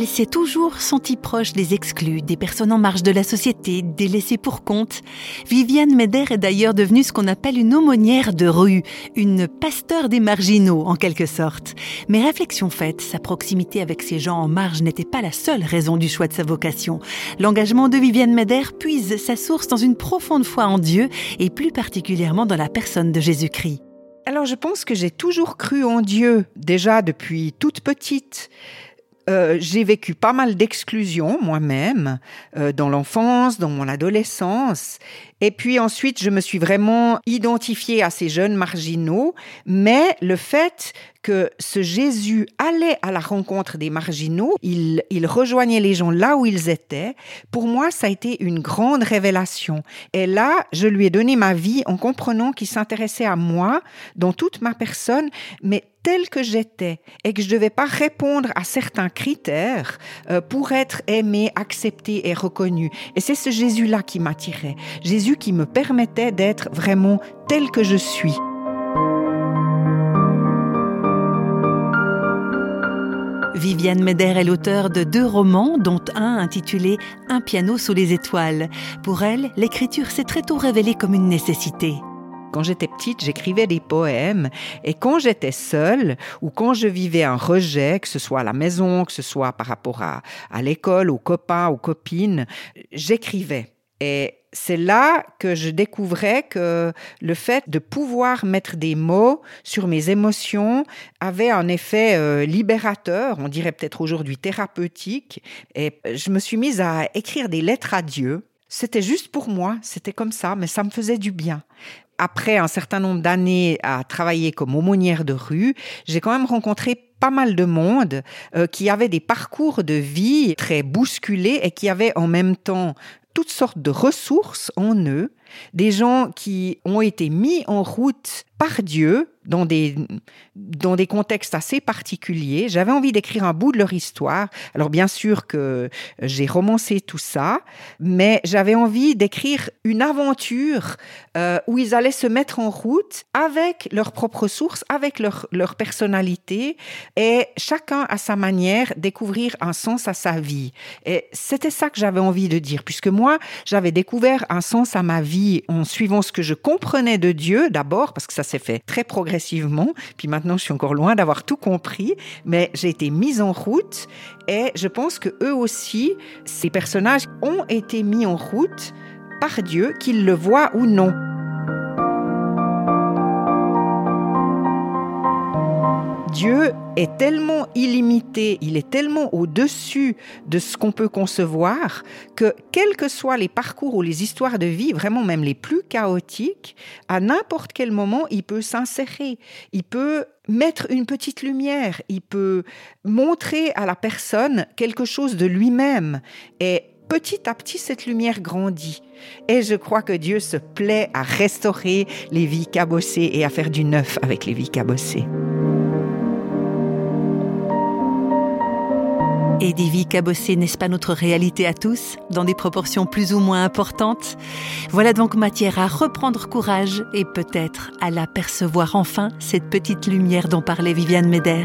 Elle s'est toujours sentie proche des exclus, des personnes en marge de la société, délaissées pour compte. Viviane Meder est d'ailleurs devenue ce qu'on appelle une aumônière de rue, une pasteur des marginaux en quelque sorte. Mais réflexion faite, sa proximité avec ces gens en marge n'était pas la seule raison du choix de sa vocation. L'engagement de Viviane Meder puise sa source dans une profonde foi en Dieu et plus particulièrement dans la personne de Jésus-Christ. Alors je pense que j'ai toujours cru en Dieu, déjà depuis toute petite. Euh, j'ai vécu pas mal d'exclusion moi-même euh, dans l'enfance, dans mon adolescence. Et puis ensuite, je me suis vraiment identifiée à ces jeunes marginaux. Mais le fait que ce Jésus allait à la rencontre des marginaux, il, il rejoignait les gens là où ils étaient, pour moi, ça a été une grande révélation. Et là, je lui ai donné ma vie en comprenant qu'il s'intéressait à moi dans toute ma personne, mais telle que j'étais et que je ne devais pas répondre à certains critères euh, pour être aimé, accepté et reconnu. Et c'est ce Jésus-là qui m'attirait. Jésus qui me permettait d'être vraiment tel que je suis. Viviane Meder est l'auteur de deux romans, dont un intitulé Un piano sous les étoiles. Pour elle, l'écriture s'est très tôt révélée comme une nécessité. Quand j'étais petite, j'écrivais des poèmes et quand j'étais seule ou quand je vivais un rejet, que ce soit à la maison, que ce soit par rapport à, à l'école, aux copains, aux copines, j'écrivais. Et c'est là que je découvrais que le fait de pouvoir mettre des mots sur mes émotions avait un effet euh, libérateur, on dirait peut-être aujourd'hui thérapeutique. Et je me suis mise à écrire des lettres à Dieu. C'était juste pour moi, c'était comme ça, mais ça me faisait du bien. Après un certain nombre d'années à travailler comme aumônière de rue, j'ai quand même rencontré pas mal de monde euh, qui avait des parcours de vie très bousculés et qui avaient en même temps toutes sortes de ressources en eux, des gens qui ont été mis en route par Dieu dans des, dans des contextes assez particuliers. J'avais envie d'écrire un bout de leur histoire. Alors bien sûr que j'ai romancé tout ça, mais j'avais envie d'écrire une aventure euh, où ils allaient se mettre en route avec leurs propres sources, avec leur, leur personnalité, et chacun à sa manière découvrir un sens à sa vie. Et c'était ça que j'avais envie de dire, puisque moi, j'avais découvert un sens à ma vie en suivant ce que je comprenais de Dieu d'abord, parce que ça s'est fait très progressivement. Puis maintenant, je suis encore loin d'avoir tout compris, mais j'ai été mise en route et je pense que eux aussi, ces personnages ont été mis en route par Dieu, qu'ils le voient ou non. Dieu est tellement illimité, il est tellement au-dessus de ce qu'on peut concevoir que quels que soient les parcours ou les histoires de vie, vraiment même les plus chaotiques, à n'importe quel moment, il peut s'insérer, il peut mettre une petite lumière, il peut montrer à la personne quelque chose de lui-même et petit à petit, cette lumière grandit. Et je crois que Dieu se plaît à restaurer les vies cabossées et à faire du neuf avec les vies cabossées. Et des vies cabossées, n'est-ce pas notre réalité à tous, dans des proportions plus ou moins importantes? Voilà donc matière à reprendre courage et peut-être à l'apercevoir enfin, cette petite lumière dont parlait Viviane Meder.